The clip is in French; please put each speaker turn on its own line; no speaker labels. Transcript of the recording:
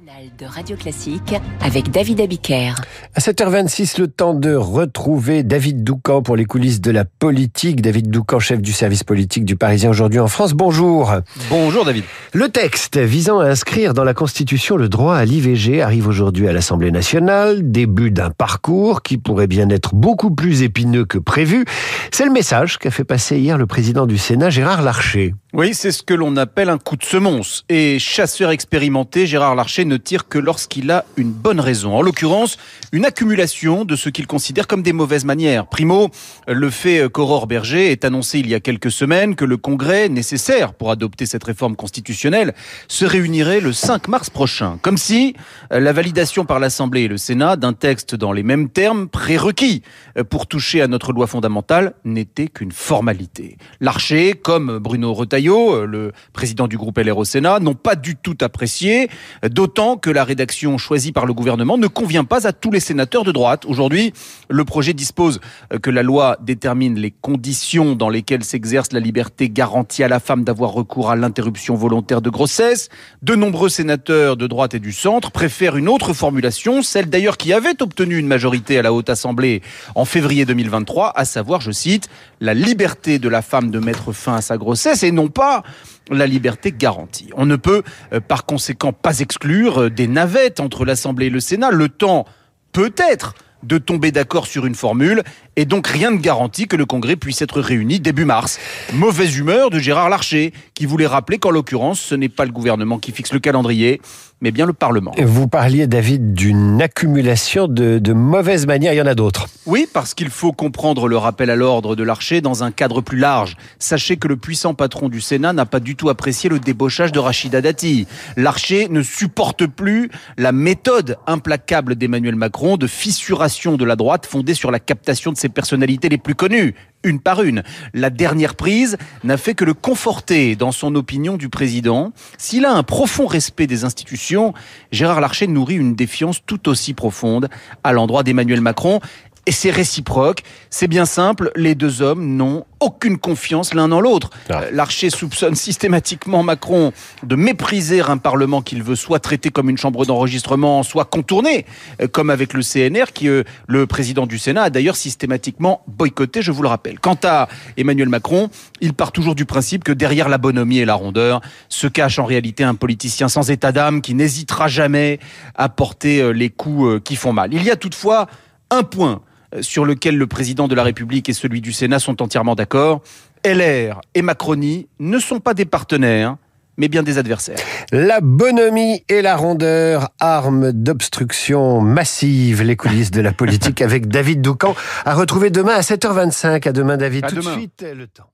matinale de Radio Classique avec David Abiker.
À 7h26, le temps de retrouver David Doucan pour les coulisses de la politique. David Doucan, chef du service politique du Parisien aujourd'hui en France. Bonjour.
Bonjour David.
Le texte visant à inscrire dans la Constitution le droit à l'IVG arrive aujourd'hui à l'Assemblée nationale. Début d'un parcours qui pourrait bien être beaucoup plus épineux que prévu. C'est le message qu'a fait passer hier le président du Sénat, Gérard Larcher.
Oui, c'est ce que l'on appelle un coup de semonce. Et chasseur expérimenté, Gérard Larcher ne tire que lorsqu'il a une bonne raison. En l'occurrence, une accumulation de ce qu'il considère comme des mauvaises manières. Primo, le fait qu'Aurore Berger ait annoncé il y a quelques semaines que le Congrès, nécessaire pour adopter cette réforme constitutionnelle, se réunirait le 5 mars prochain. Comme si la validation par l'Assemblée et le Sénat d'un texte dans les mêmes termes prérequis pour toucher à notre loi fondamentale n'était qu'une formalité. Larcher, comme Bruno Retailleau, euh, le président du groupe LR au Sénat, n'ont pas du tout apprécié, d'autant que la rédaction choisie par le gouvernement ne convient pas à tous les sénateurs de droite. Aujourd'hui, le projet dispose euh, que la loi détermine les conditions dans lesquelles s'exerce la liberté garantie à la femme d'avoir recours à l'interruption volontaire de grossesse. De nombreux sénateurs de droite et du centre préfèrent une autre formulation, celle d'ailleurs qui avait obtenu une majorité à la Haute Assemblée en février 2023, à savoir, je cite, la liberté de la femme de mettre fin à sa grossesse et non pas la liberté garantie. On ne peut euh, par conséquent pas exclure euh, des navettes entre l'Assemblée et le Sénat. Le temps peut-être de tomber d'accord sur une formule et donc rien ne garantit que le Congrès puisse être réuni début mars. Mauvaise humeur de Gérard Larcher qui voulait rappeler qu'en l'occurrence ce n'est pas le gouvernement qui fixe le calendrier mais bien le Parlement.
Vous parliez, David, d'une accumulation de, de, mauvaises manières. Il y en a d'autres.
Oui, parce qu'il faut comprendre le rappel à l'ordre de Larcher dans un cadre plus large. Sachez que le puissant patron du Sénat n'a pas du tout apprécié le débauchage de Rachida Dati. Larcher ne supporte plus la méthode implacable d'Emmanuel Macron de fissuration de la droite fondée sur la captation de ses personnalités les plus connues une par une. La dernière prise n'a fait que le conforter dans son opinion du président. S'il a un profond respect des institutions, Gérard Larcher nourrit une défiance tout aussi profonde à l'endroit d'Emmanuel Macron et c'est réciproque. C'est bien simple, les deux hommes n'ont aucune confiance l'un dans l'autre. Ah. Euh, L'archer soupçonne systématiquement Macron de mépriser un Parlement qu'il veut soit traiter comme une chambre d'enregistrement, soit contourner, euh, comme avec le CNR, qui euh, le président du Sénat a d'ailleurs systématiquement boycotté, je vous le rappelle. Quant à Emmanuel Macron, il part toujours du principe que derrière la bonhomie et la rondeur se cache en réalité un politicien sans état d'âme qui n'hésitera jamais à porter les coups qui font mal. Il y a toutefois un point sur lequel le président de la République et celui du Sénat sont entièrement d'accord. LR et Macronie ne sont pas des partenaires, mais bien des adversaires.
La bonhomie et la rondeur, armes d'obstruction massive, les coulisses de la politique avec David Doucan, à retrouver demain à 7h25. À demain David,
à
tout
demain.
de suite le temps.